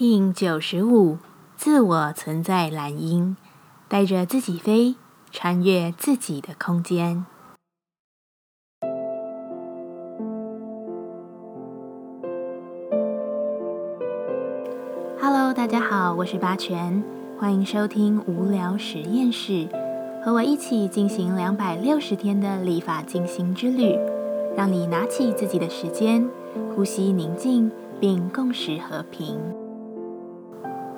King 九十五，自我存在蓝鹰，带着自己飞，穿越自己的空间。Hello，大家好，我是八全，欢迎收听无聊实验室，和我一起进行两百六十天的立法进行之旅，让你拿起自己的时间，呼吸宁静，并共识和平。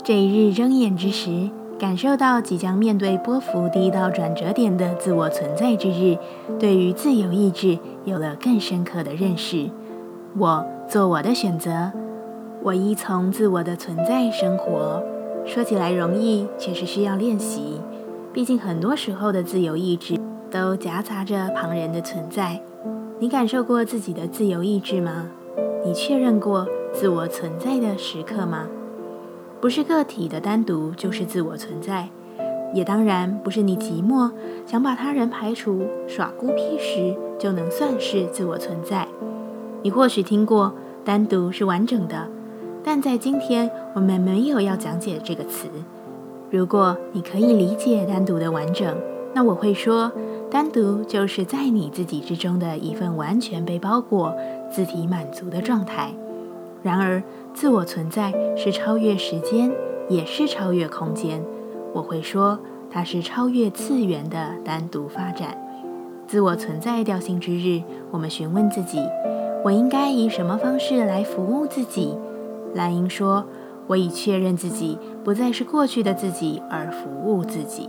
这一日睁眼之时，感受到即将面对波幅第一道转折点的自我存在之日，对于自由意志有了更深刻的认识。我做我的选择，我依从自我的存在生活。说起来容易，却是需要练习。毕竟很多时候的自由意志都夹杂着旁人的存在。你感受过自己的自由意志吗？你确认过自我存在的时刻吗？不是个体的单独就是自我存在，也当然不是你寂寞想把他人排除、耍孤僻时就能算是自我存在。你或许听过“单独是完整的”，但在今天我们没有要讲解这个词。如果你可以理解单独的完整，那我会说，单独就是在你自己之中的一份完全被包裹、自体满足的状态。然而，自我存在是超越时间，也是超越空间。我会说，它是超越次元的单独发展。自我存在调性之日，我们询问自己：我应该以什么方式来服务自己？蓝英说：“我已确认自己不再是过去的自己，而服务自己。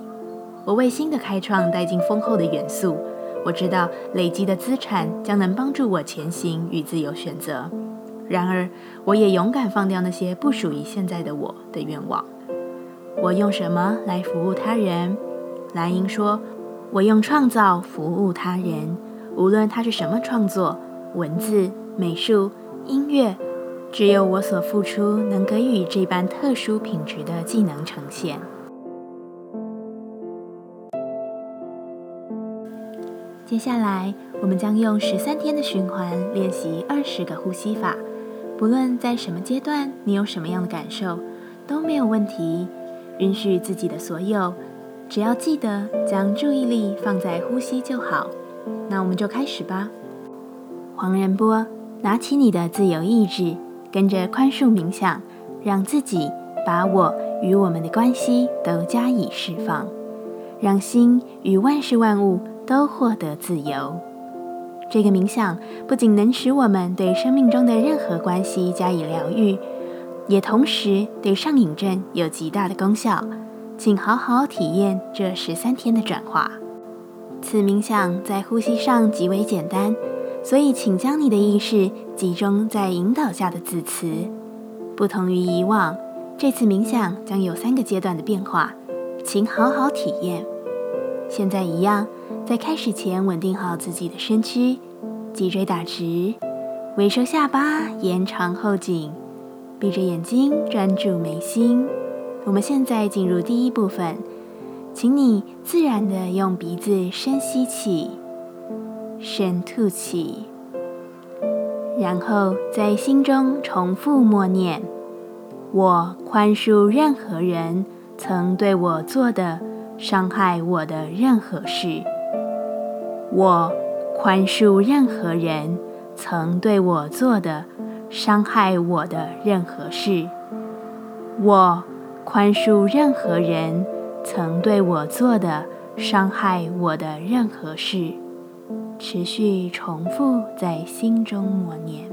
我为新的开创带进丰厚的元素。我知道累积的资产将能帮助我前行与自由选择。”然而，我也勇敢放掉那些不属于现在的我的愿望。我用什么来服务他人？蓝英说：“我用创造服务他人，无论它是什么创作，文字、美术、音乐，只有我所付出能给予这般特殊品质的技能呈现。”接下来，我们将用十三天的循环练习二十个呼吸法。不论在什么阶段，你有什么样的感受，都没有问题。允许自己的所有，只要记得将注意力放在呼吸就好。那我们就开始吧。黄仁波，拿起你的自由意志，跟着宽恕冥想，让自己把我与我们的关系都加以释放，让心与万事万物都获得自由。这个冥想不仅能使我们对生命中的任何关系加以疗愈，也同时对上瘾症有极大的功效。请好好体验这十三天的转化。此冥想在呼吸上极为简单，所以请将你的意识集中在引导下的字词。不同于以往，这次冥想将有三个阶段的变化，请好好体验。现在一样。在开始前，稳定好自己的身躯，脊椎打直，微收下巴，延长后颈，闭着眼睛专注眉心。我们现在进入第一部分，请你自然的用鼻子深吸气，深吐气，然后在心中重复默念：“我宽恕任何人曾对我做的伤害我的任何事。”我宽恕任何人曾对我做的伤害我的任何事。我宽恕任何人曾对我做的伤害我的任何事。持续重复在心中默念。